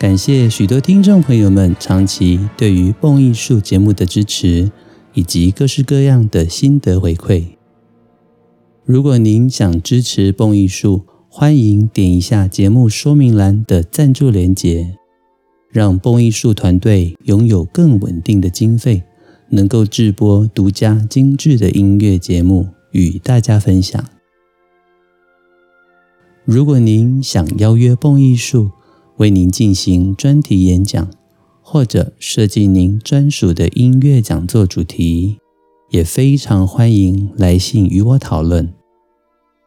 感谢许多听众朋友们长期对于蹦艺术节目的支持，以及各式各样的心得回馈。如果您想支持蹦艺术，欢迎点一下节目说明栏的赞助连结，让蹦艺术团队拥有更稳定的经费，能够制播独家精致的音乐节目与大家分享。如果您想邀约蹦艺术，为您进行专题演讲，或者设计您专属的音乐讲座主题，也非常欢迎来信与我讨论。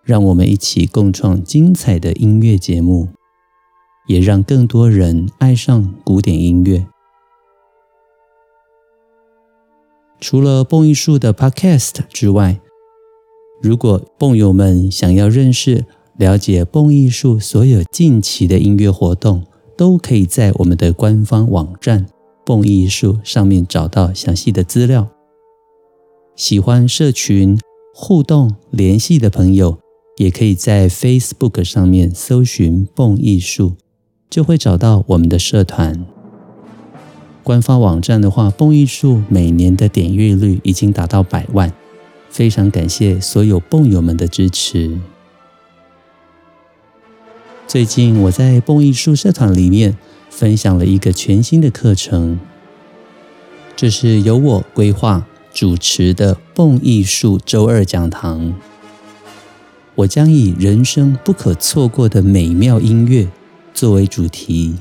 让我们一起共创精彩的音乐节目，也让更多人爱上古典音乐。除了蹦艺术的 Podcast 之外，如果蹦友们想要认识，了解蹦艺术所有近期的音乐活动，都可以在我们的官方网站“蹦艺术”上面找到详细的资料。喜欢社群互动联系的朋友，也可以在 Facebook 上面搜寻“蹦艺术”，就会找到我们的社团。官方网站的话，“蹦艺术”每年的点阅率已经达到百万，非常感谢所有蹦友们的支持。最近我在蹦艺术社团里面分享了一个全新的课程，这是由我规划主持的蹦艺术周二讲堂。我将以人生不可错过的美妙音乐作为主题，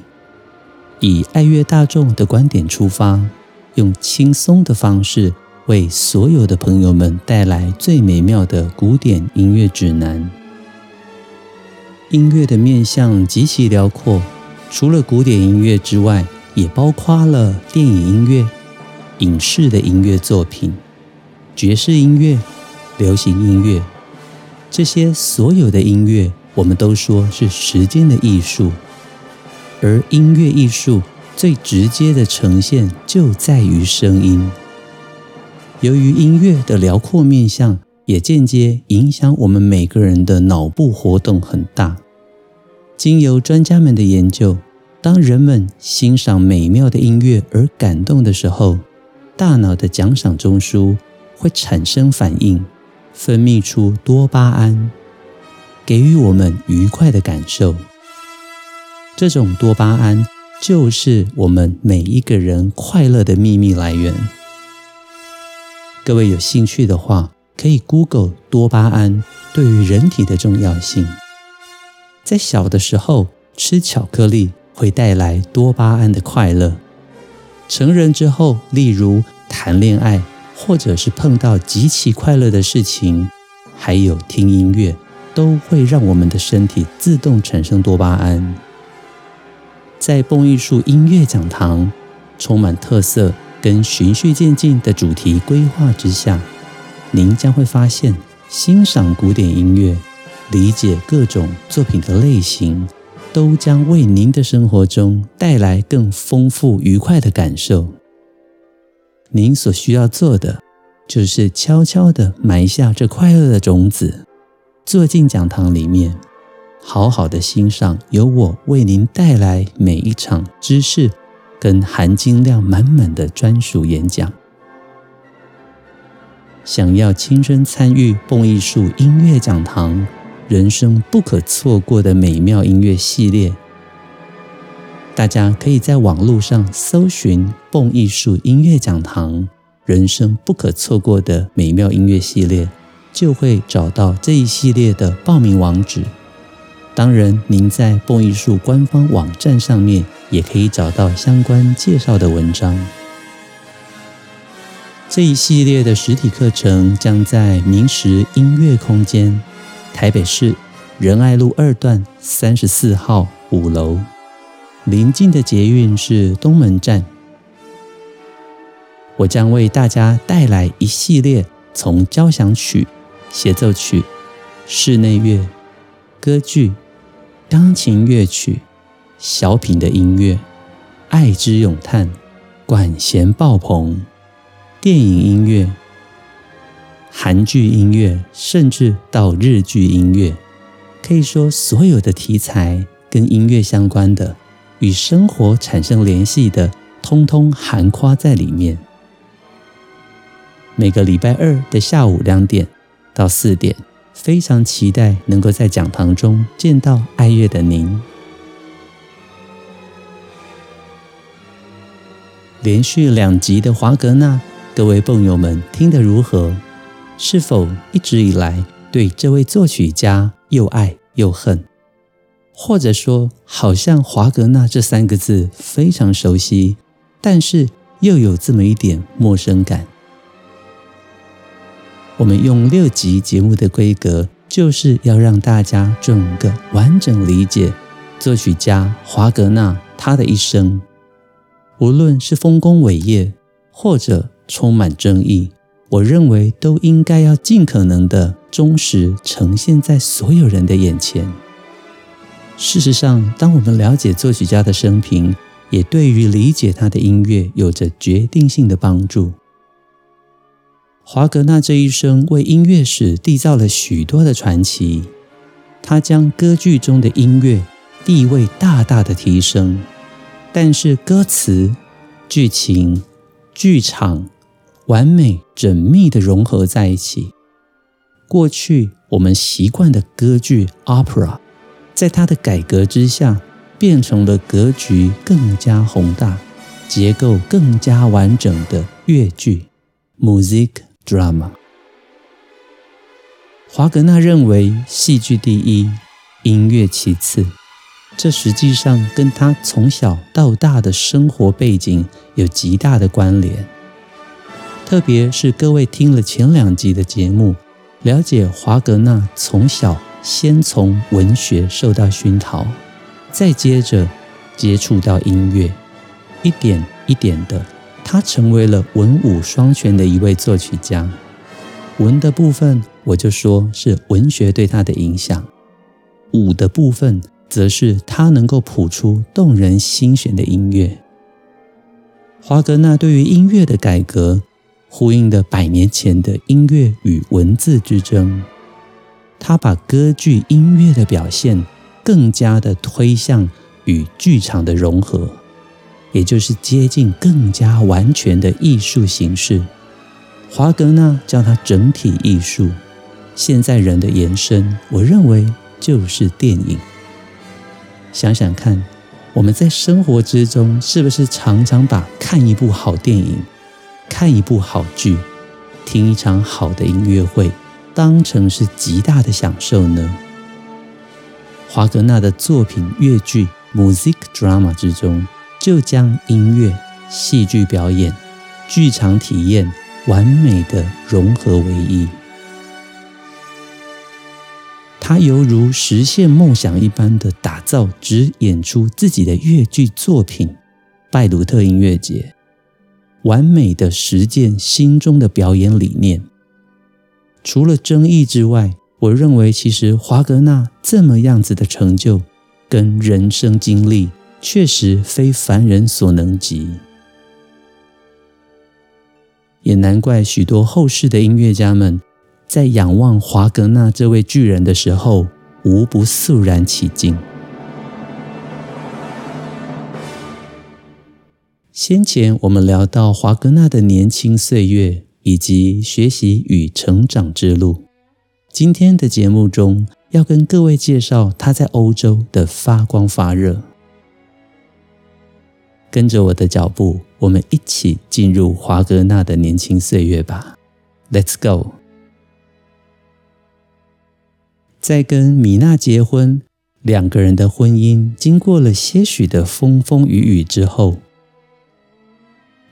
以爱乐大众的观点出发，用轻松的方式为所有的朋友们带来最美妙的古典音乐指南。音乐的面向极其辽阔，除了古典音乐之外，也包括了电影音乐、影视的音乐作品、爵士音乐、流行音乐。这些所有的音乐，我们都说是时间的艺术，而音乐艺术最直接的呈现就在于声音。由于音乐的辽阔面向，也间接影响我们每个人的脑部活动很大。经由专家们的研究，当人们欣赏美妙的音乐而感动的时候，大脑的奖赏中枢会产生反应，分泌出多巴胺，给予我们愉快的感受。这种多巴胺就是我们每一个人快乐的秘密来源。各位有兴趣的话，可以 Google 多巴胺对于人体的重要性。在小的时候吃巧克力会带来多巴胺的快乐，成人之后，例如谈恋爱或者是碰到极其快乐的事情，还有听音乐，都会让我们的身体自动产生多巴胺。在蹦艺术音乐讲堂充满特色跟循序渐进的主题规划之下，您将会发现欣赏古典音乐。理解各种作品的类型，都将为您的生活中带来更丰富愉快的感受。您所需要做的，就是悄悄地埋下这快乐的种子，坐进讲堂里面，好好的欣赏由我为您带来每一场知识跟含金量满满的专属演讲。想要亲身参与蹦艺术音乐讲堂，人生不可错过的美妙音乐系列，大家可以在网络上搜寻“蹦艺术音乐讲堂”，人生不可错过的美妙音乐系列，就会找到这一系列的报名网址。当然，您在蹦艺术官方网站上面也可以找到相关介绍的文章。这一系列的实体课程将在明石音乐空间。台北市仁爱路二段三十四号五楼，临近的捷运是东门站。我将为大家带来一系列从交响曲、协奏曲、室内乐、歌剧、钢琴乐曲、小品的音乐、爱之咏叹、管弦爆棚、电影音乐、韩剧音乐，甚至到日剧音乐，可以说所有的题材跟音乐相关的，与生活产生联系的，通通涵括在里面。每个礼拜二的下午两点到四点，非常期待能够在讲堂中见到爱乐的您。连续两集的华格纳，各位蹦友们听得如何？是否一直以来对这位作曲家又爱又恨？或者说，好像华格纳这三个字非常熟悉，但是又有这么一点陌生感。我们用六集节目的规格，就是要让大家整个完整理解作曲家华格纳他的一生，无论是丰功伟业，或者充满争议，我认为都应该要尽可能的忠实呈现在所有人的眼前。事实上，当我们了解作曲家的生平，也对于理解他的音乐有着决定性的帮助。华格纳这一生为音乐史缔造了许多的传奇，他将歌剧中的音乐地位大大的提升，但是歌词、剧情、剧场完美缜密的融合在一起。过去我们习惯的歌剧 opera。在他的改革之下，变成了格局更加宏大、结构更加完整的乐剧 （Music Drama）。华格纳认为，戏剧第一，音乐其次。这实际上跟他从小到大的生活背景有极大的关联。特别是各位听了前两集的节目，了解华格纳从小。先从文学受到熏陶，再接着接触到音乐，一点一点的，他成为了文武双全的一位作曲家。文的部分，我就说是文学对他的影响；武的部分，则是他能够谱出动人心弦的音乐。华格纳对于音乐的改革，呼应了百年前的音乐与文字之争。他把歌剧音乐的表现更加的推向与剧场的融合，也就是接近更加完全的艺术形式。华格纳叫它整体艺术，现在人的延伸，我认为就是电影。想想看，我们在生活之中是不是常常把看一部好电影、看一部好剧、听一场好的音乐会，当成是极大的享受呢？华格纳的作品乐剧 （music Drama 之中，就将音乐、戏剧表演、剧场体验完美的融合为一。他犹如实现梦想一般的打造，只演出自己的越剧作品——拜鲁特音乐节，完美的实践心中的表演理念。除了争议之外，我认为其实华格纳这么样子的成就跟人生经历，确实非凡人所能及。也难怪许多后世的音乐家们在仰望华格纳这位巨人的时候，无不肃然起敬。先前我们聊到华格纳的年轻岁月。以及学习与成长之路。今天的节目中，要跟各位介绍他在欧洲的发光发热。跟着我的脚步，我们一起进入华格纳的年轻岁月吧。Let's go！在跟米娜结婚，两个人的婚姻经过了些许的风风雨雨之后。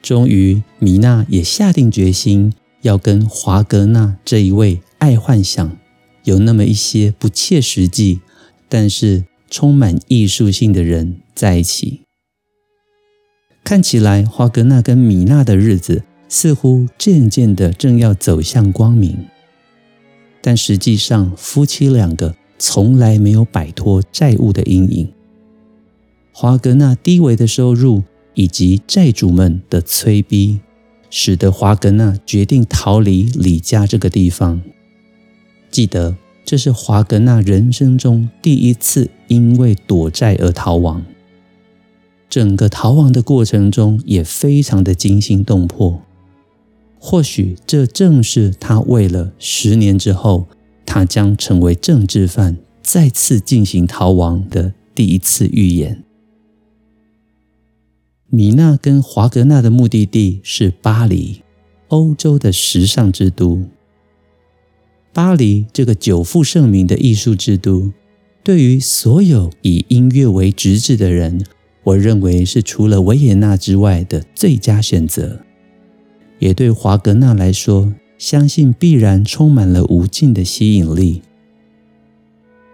终于，米娜也下定决心要跟华格纳这一位爱幻想、有那么一些不切实际，但是充满艺术性的人在一起。看起来华格纳跟米娜的日子似乎渐渐的正要走向光明，但实际上夫妻两个从来没有摆脱债务的阴影。华格纳低微的收入以及债主们的催逼，使得华格纳决定逃离李家这个地方。记得，这是华格纳人生中第一次因为躲债而逃亡。整个逃亡的过程中也非常的惊心动魄。或许这正是他为了十年之后他将成为政治犯再次进行逃亡的第一次预言。米娜跟华格纳的目的地是巴黎，欧洲的时尚之都。巴黎这个久负盛名的艺术之都，对于所有以音乐为职志的人，我认为是除了维也纳之外的最佳选择。也对华格纳来说，相信必然充满了无尽的吸引力。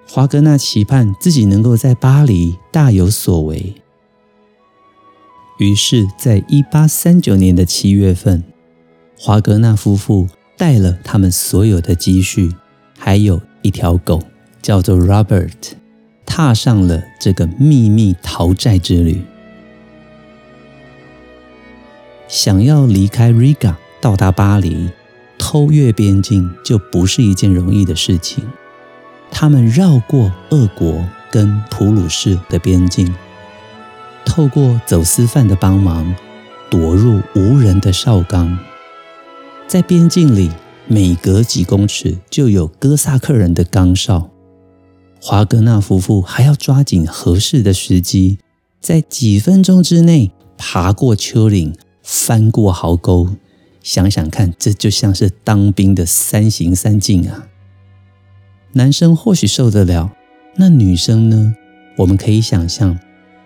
华格纳期盼自己能够在巴黎大有所为，于是，在一八三九年的七月份，华格纳夫妇。带了他们所有的积蓄，还有一条狗，叫做 Robert，踏上了这个秘密逃债之旅。想要离开 Riga，到达巴黎，偷越边境就不是一件容易的事情。他们绕过俄国跟普鲁士的边境，透过走私犯的帮忙，躲入无人的哨岗。在边境里，每隔几公尺就有哥萨克人的岗哨。华格纳夫妇还要抓紧合适的时机，在几分钟之内爬过丘陵，翻过壕沟。想想看，这就像是当兵的三行三进啊！男生或许受得了，那女生呢？我们可以想象，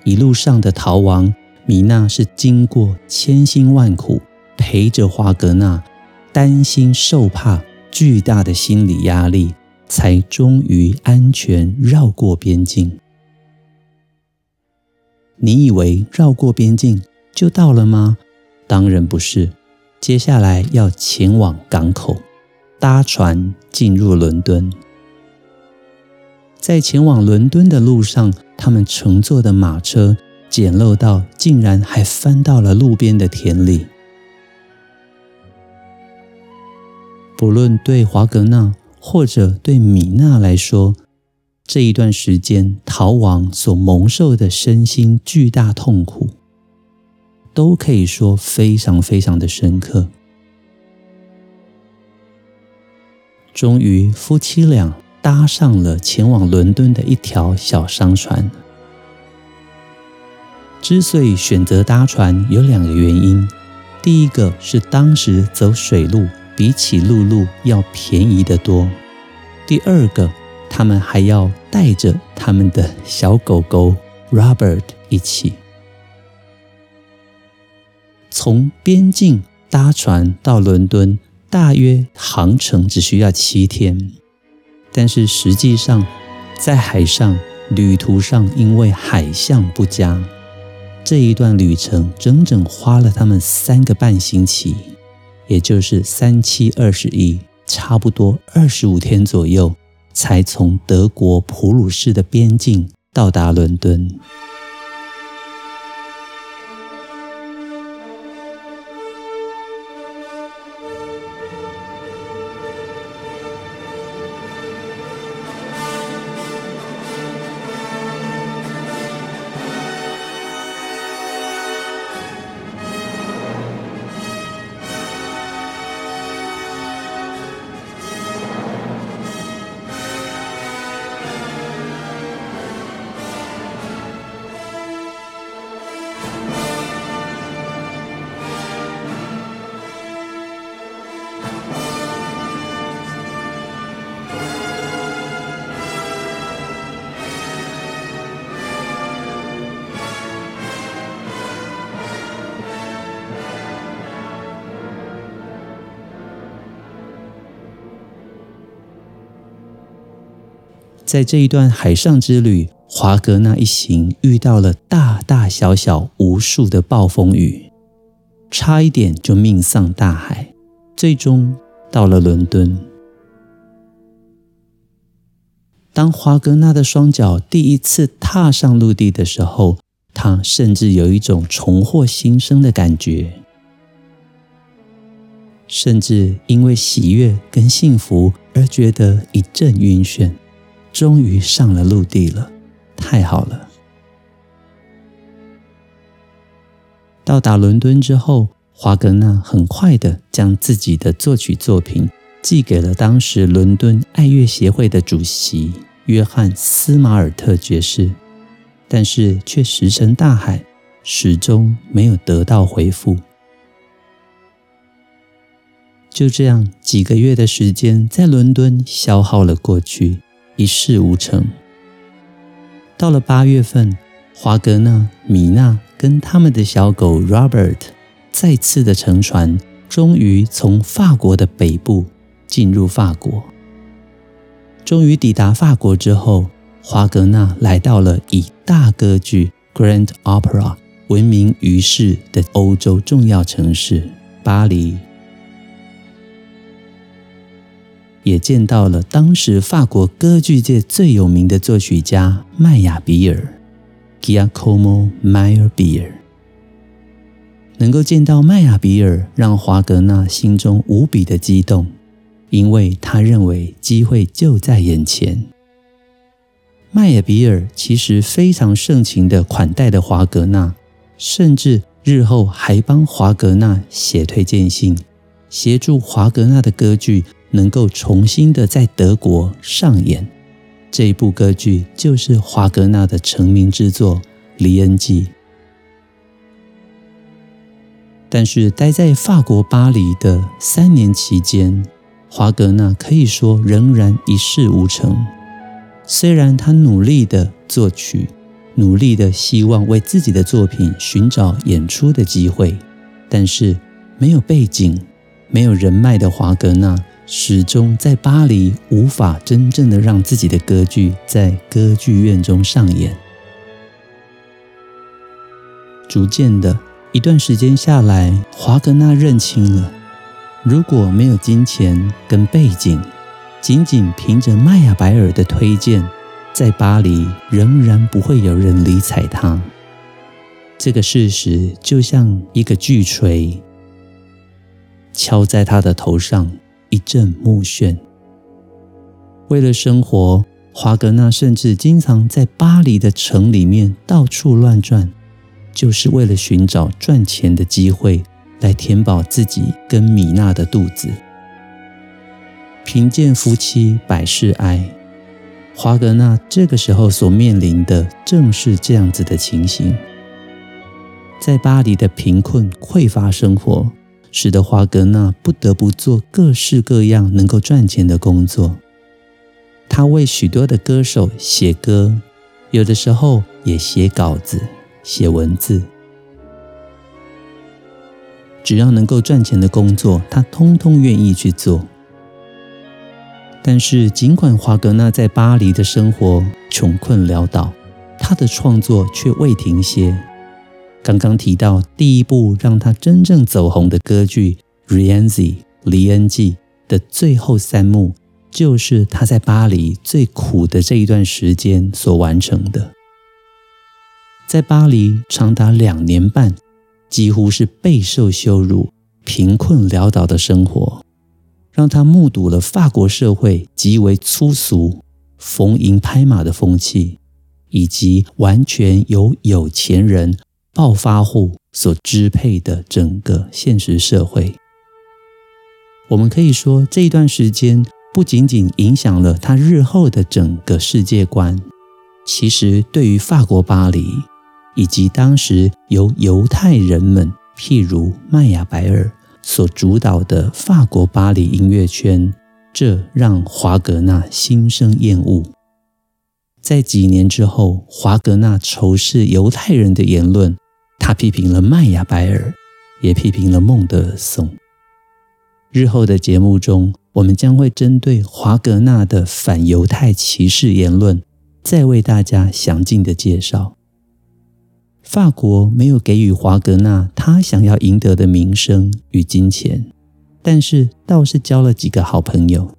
一路上的逃亡，米娜是经过千辛万苦，陪着华格纳。担心受怕，巨大的心理压力，才终于安全绕过边境。你以为绕过边境就到了吗？当然不是，接下来要前往港口，搭船进入伦敦。在前往伦敦的路上，他们乘坐的马车简陋到竟然还翻到了路边的田里。不论对华格纳或者对米娜来说，这一段时间逃亡所蒙受的身心巨大痛苦，都可以说非常非常的深刻。终于，夫妻俩搭上了前往伦敦的一条小商船。之所以选择搭船，有两个原因：第一个是当时走水路。比起陆路要便宜得多。第二个，他们还要带着他们的小狗狗 Robert 一起。从边境搭船到伦敦，大约航程只需要七天。但是实际上，在海上旅途上，因为海象不佳，这一段旅程整整花了他们三个半星期。也就是三七二十一，差不多二十五天左右，才从德国普鲁士的边境到达伦敦。在这一段海上之旅，华格纳一行遇到了大大小小无数的暴风雨，差一点就命丧大海，最终到了伦敦。当华格纳的双脚第一次踏上陆地的时候，他甚至有一种重获新生的感觉。甚至因为喜悦跟幸福而觉得一阵晕眩，终于上了陆地了，太好了！到达伦敦之后，华格纳很快的将自己的作曲作品寄给了当时伦敦爱乐协会的主席约翰斯马尔特爵士，但是却石沉大海，始终没有得到回复。就这样，几个月的时间在伦敦消耗了过去，一事无成。到了八月份，华格纳、米娜跟他们的小狗 Robert 再次的乘船，终于从法国的北部进入法国。终于抵达法国之后，华格纳来到了以大歌剧 Grand Opera 闻名于世的欧洲重要城市巴黎。也见到了当时法国歌剧界最有名的作曲家麦亚比尔 （Giacomo Meyerbeer）。能够见到麦亚比尔，让华格纳心中无比的激动，因为他认为机会就在眼前。麦亚比尔其实非常盛情的款待的华格纳，甚至日后还帮华格纳写推荐信，协助华格纳的歌剧。能够重新的在德国上演这一部歌剧，就是华格纳的成名之作《黎恩记》。但是待在法国巴黎的三年期间，华格纳可以说仍然一事无成。虽然他努力的作曲，努力的希望为自己的作品寻找演出的机会，但是没有背景、没有人脉的华格纳。始终在巴黎无法真正的让自己的歌剧在歌剧院中上演。逐渐的一段时间下来，华格纳认清了，如果没有金钱跟背景，仅仅凭着麦亚白尔的推荐，在巴黎仍然不会有人理睬他。这个事实就像一个巨锤敲在他的头上。一阵目眩。为了生活，华格纳甚至经常在巴黎的城里面到处乱转，就是为了寻找赚钱的机会，来填饱自己跟米娜的肚子。贫贱夫妻百事哀，华格纳这个时候所面临的正是这样子的情形，在巴黎的贫困匮乏生活。使得华格纳不得不做各式各样能够赚钱的工作。他为许多的歌手写歌，有的时候也写稿子、写文字。只要能够赚钱的工作，他通通愿意去做。但是，尽管华格纳在巴黎的生活穷困潦倒，他的创作却未停歇。刚刚提到第一部让他真正走红的歌剧《Rienzi》黎恩记的最后三幕，就是他在巴黎最苦的这一段时间所完成的。在巴黎长达两年半，几乎是备受羞辱、贫困潦倒的生活，让他目睹了法国社会极为粗俗、逢迎拍马的风气，以及完全由有钱人。暴发户所支配的整个现实社会，我们可以说，这一段时间不仅仅影响了他日后的整个世界观，其实对于法国巴黎以及当时由犹太人们，譬如麦亚白尔所主导的法国巴黎音乐圈，这让华格纳心生厌恶。在几年之后，华格纳仇视犹太人的言论。他批评了麦亚白尔，也批评了孟德尔颂。日后的节目中，我们将会针对华格纳的反犹太歧视言论再为大家详尽的介绍。法国没有给予华格纳他想要赢得的名声与金钱，但是倒是交了几个好朋友。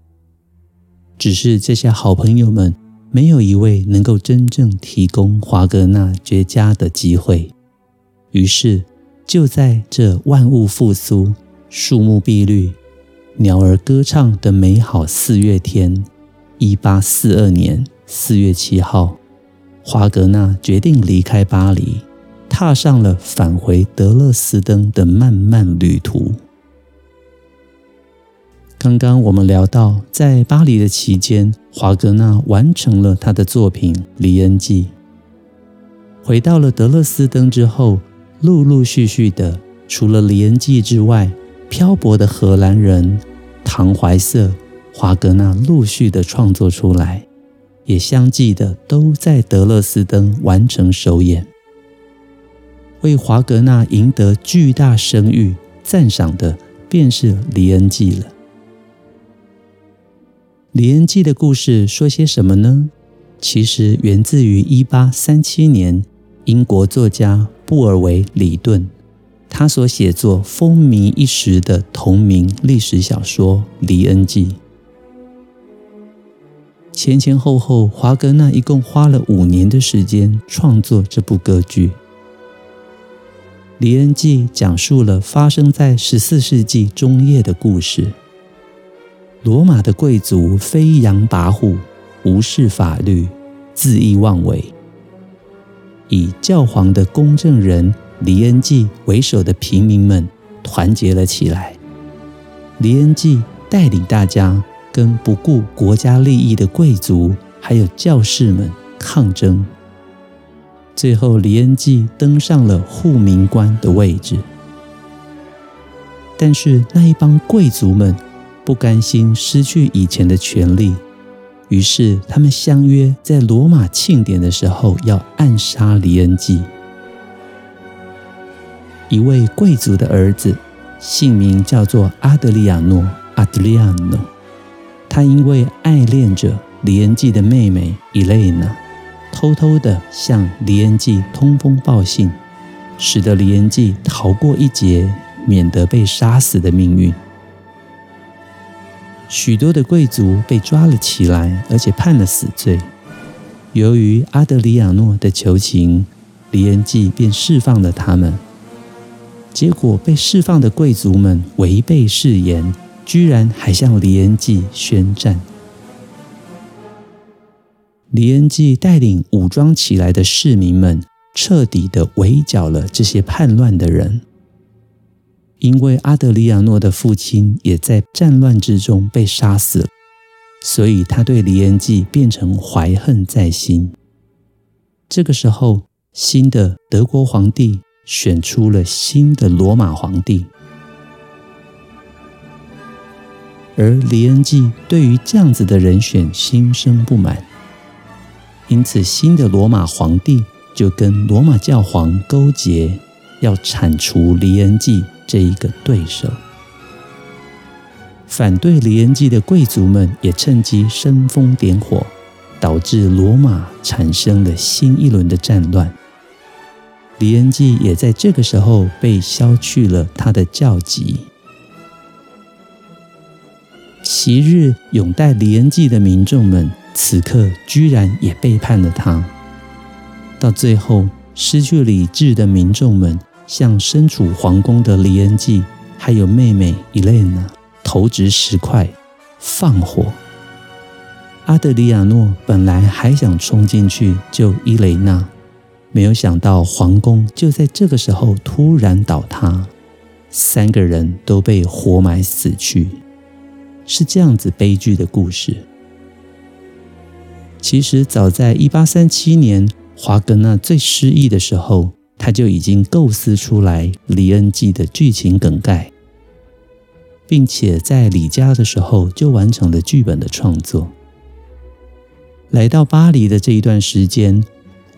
只是这些好朋友们没有一位能够真正提供华格纳绝佳的机会。于是，就在这万物复苏、树木碧绿、鸟儿歌唱的美好四月天，一八四二年四月七号，华格纳决定离开巴黎，踏上了返回德勒斯登的漫漫旅途。刚刚我们聊到，在巴黎的期间，华格纳完成了他的作品《李恩记》。回到了德勒斯登之后，陆陆续续的，除了《李恩记》之外，漂泊的荷兰人唐怀瑟、华格纳陆续的创作出来，也相继的都在德勒斯登完成首演。为华格纳赢得巨大声誉赞赏的，便是《李恩记》了。《李恩记》的故事说些什么呢？其实源自于一八三七年，英国作家。布尔维里顿，他所写作风靡一时的同名历史小说《李恩记》，前前后后，华格纳一共花了五年的时间创作这部歌剧。《李恩记》讲述了发生在十四世纪中叶的故事。罗马的贵族飞扬跋扈，无视法律，恣意妄为。以教皇的公证人李恩济为首的平民们团结了起来。李恩济带领大家跟不顾国家利益的贵族还有教士们抗争。最后，李恩济登上了护民官的位置。但是那一帮贵族们不甘心失去以前的权利。于是，他们相约在罗马庆典的时候要暗杀李恩济。一位贵族的儿子，姓名叫做阿德里亚诺 （Adriano），他因为爱恋着李恩济的妹妹伊蕾娜，偷偷地向李恩济通风报信，使得李恩济逃过一劫，免得被杀死的命运。许多的贵族被抓了起来，而且判了死罪。由于阿德里亚诺的求情，李恩济便释放了他们。结果被释放的贵族们违背誓言，居然还向李恩济宣战。李恩济带领武装起来的市民们，彻底的围剿了这些叛乱的人。因为阿德里亚诺的父亲也在战乱之中被杀死，所以他对李恩济变成怀恨在心。这个时候，新的德国皇帝选出了新的罗马皇帝，而李恩济对于这样子的人选心生不满，因此新的罗马皇帝就跟罗马教皇勾结，要铲除李恩济。这一个对手，反对李恩济的贵族们也趁机煽风点火，导致罗马产生了新一轮的战乱。李恩济也在这个时候被削去了他的教籍。昔日拥戴李恩济的民众们，此刻居然也背叛了他。到最后，失去理智的民众们。向身处皇宫的李恩济还有妹妹伊蕾娜投掷石块、放火。阿德里亚诺本来还想冲进去救伊蕾娜，没有想到皇宫就在这个时候突然倒塌，三个人都被活埋死去。是这样子悲剧的故事。其实早在一八三七年，华格纳最失意的时候。他就已经构思出来《李恩记》的剧情梗概，并且在李家的时候就完成了剧本的创作。来到巴黎的这一段时间，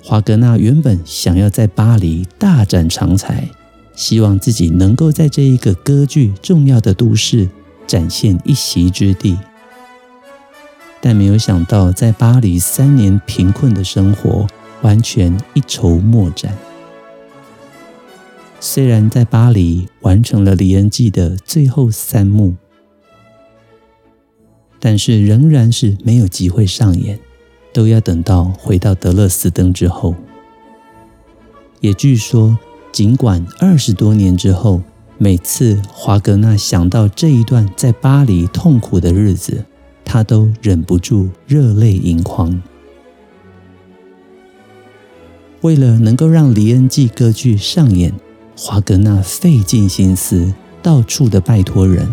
华格纳原本想要在巴黎大展长才，希望自己能够在这一个歌剧重要的都市展现一席之地。但没有想到，在巴黎三年贫困的生活，完全一筹莫展。虽然在巴黎完成了《李恩记》的最后三幕，但是仍然是没有机会上演，都要等到回到德勒斯登之后。也据说，尽管二十多年之后，每次华格纳想到这一段在巴黎痛苦的日子，他都忍不住热泪盈眶。为了能够让《李恩记》歌剧上演，华格纳费尽心思，到处的拜托人，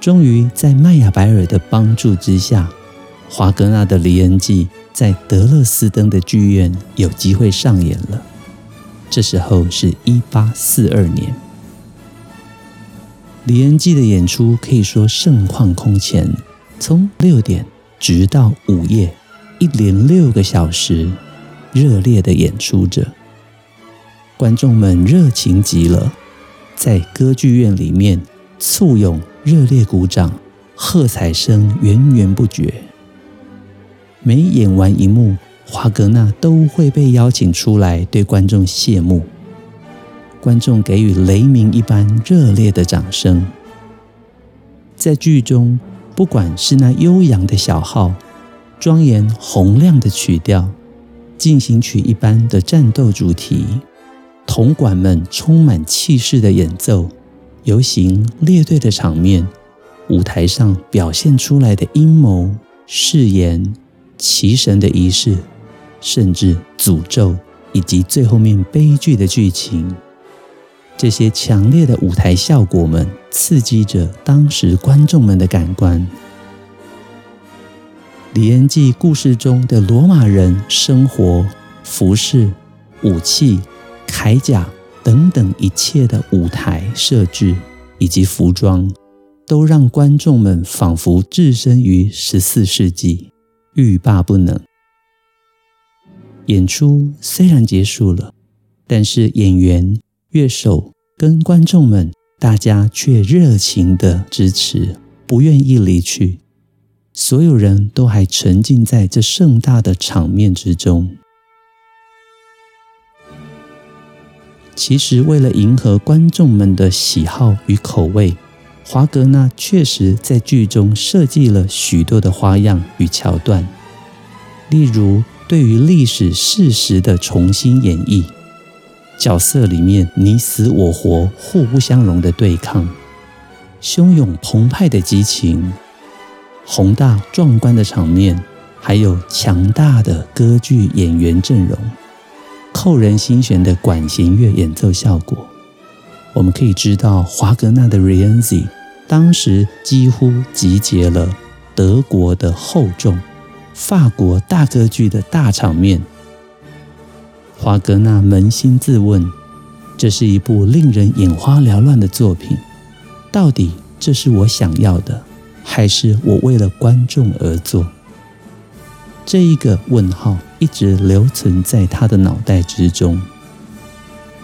终于在麦亚白尔的帮助之下，华格纳的《李恩记》在德勒斯登的剧院有机会上演了。这时候是一八四二年，《李恩记》的演出可以说盛况空前，从六点直到午夜，一连六个小时，热烈的演出着，观众们热情极了，在歌剧院里面簇拥、热烈鼓掌，喝彩声源源不绝。每演完一幕，华格纳都会被邀请出来对观众谢幕，观众给予雷鸣一般热烈的掌声。在剧中，不管是那悠扬的小号，庄严洪亮的曲调，进行曲一般的战斗主题，铜管们充满气势的演奏，游行列队的场面，舞台上表现出来的阴谋、誓言、骑神的仪式。甚至诅咒，以及最后面悲剧的剧情，这些强烈的舞台效果们刺激着当时观众们的感官。李恩纪故事中的罗马人生活、服饰、武器、铠甲等等一切的舞台设置以及服装，都让观众们仿佛置身于十四世纪，欲罢不能。演出虽然结束了，但是演员、乐手跟观众们，大家却热情的支持，不愿意离去。所有人都还沉浸在这盛大的场面之中。其实，为了迎合观众们的喜好与口味，华格纳确实在剧中设计了许多的花样与桥段，例如，对于历史事实的重新演绎，角色里面你死我活、互不相容的对抗，汹涌澎湃的激情，宏大壮观的场面，还有强大的歌剧演员阵容，扣人心弦的管弦乐演奏效果，我们可以知道，华格纳的《Rienzi》当时几乎集结了德国的厚重。法国大歌剧的大场面，华格纳扪心自问：这是一部令人眼花缭乱的作品，到底这是我想要的，还是我为了观众而做？这一个问号一直留存在他的脑袋之中。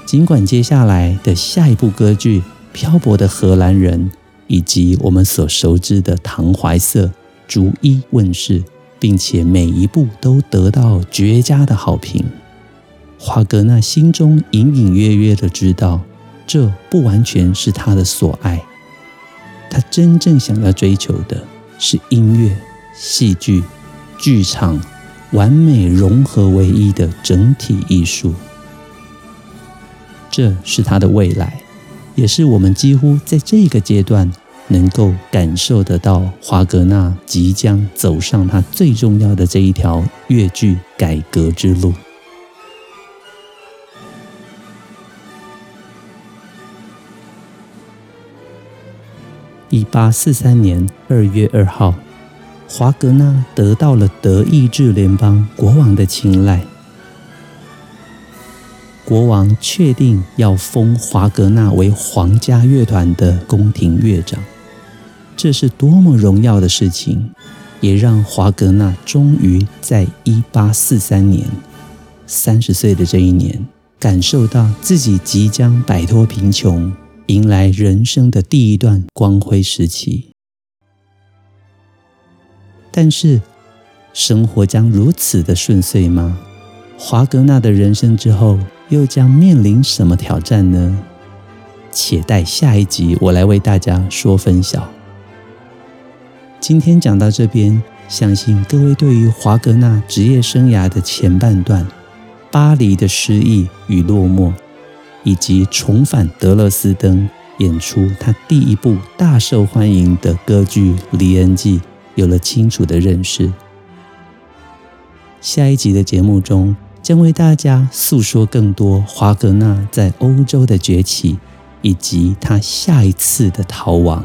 尽管接下来的下一部歌剧《漂泊的荷兰人》以及我们所熟知的《唐怀瑟》逐一问世。并且每一部都得到绝佳的好评。华格纳心中隐隐约约的知道，这不完全是他的所爱。他真正想要追求的是音乐、戏剧、剧场完美融合为一的整体艺术。这是他的未来，也是我们几乎在这个阶段。能够感受得到华格纳即将走上他最重要的这一条乐剧改革之路。一八四三年二月二号，华格纳得到了德意志联邦国王的青睐，国王确定要封华格纳为皇家乐团的宫廷乐长。这是多么荣耀的事情，也让华格纳终于在一八四三年三十岁的这一年，感受到自己即将摆脱贫穷，迎来人生的第一段光辉时期。但是生活将如此的顺遂吗？华格纳的人生之后又将面临什么挑战呢？且待下一集我来为大家说分晓。今天讲到这边，相信各位对于华格纳职业生涯的前半段，巴黎的失意与落寞，以及重返德勒斯登演出他第一部大受欢迎的歌剧《李恩记》，有了清楚的认识。下一集的节目中，将为大家诉说更多华格纳在欧洲的崛起，以及他下一次的逃亡。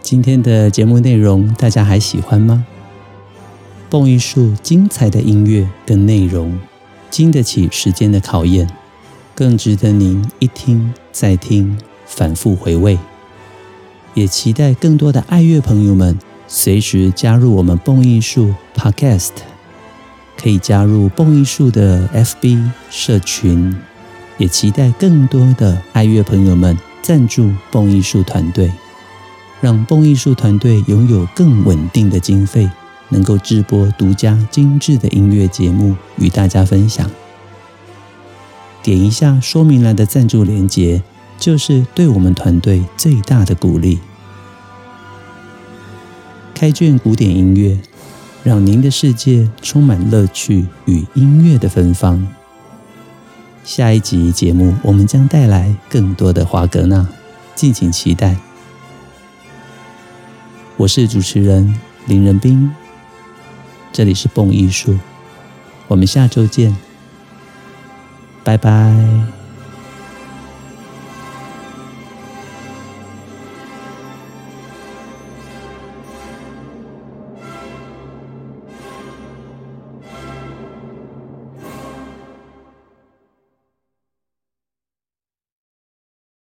今天的节目内容大家还喜欢吗？蹦艺术精彩的音乐跟内容，经得起时间的考验，更值得您一听再听，反复回味。也期待更多的爱乐朋友们随时加入我们蹦艺术 Podcast，可以加入蹦艺术的 FB 社群。也期待更多的爱乐朋友们赞助蹦艺术团队，让蹦艺术团队拥有更稳定的经费，能够制播独家精致的音乐节目与大家分享。点一下说明栏的赞助链接，就是对我们团队最大的鼓励。开卷古典音乐，让您的世界充满乐趣与音乐的芬芳。下一集节目，我们将带来更多的华格纳，敬请期待。我是主持人林仁斌，这里是蹦艺术，我们下周见，拜拜。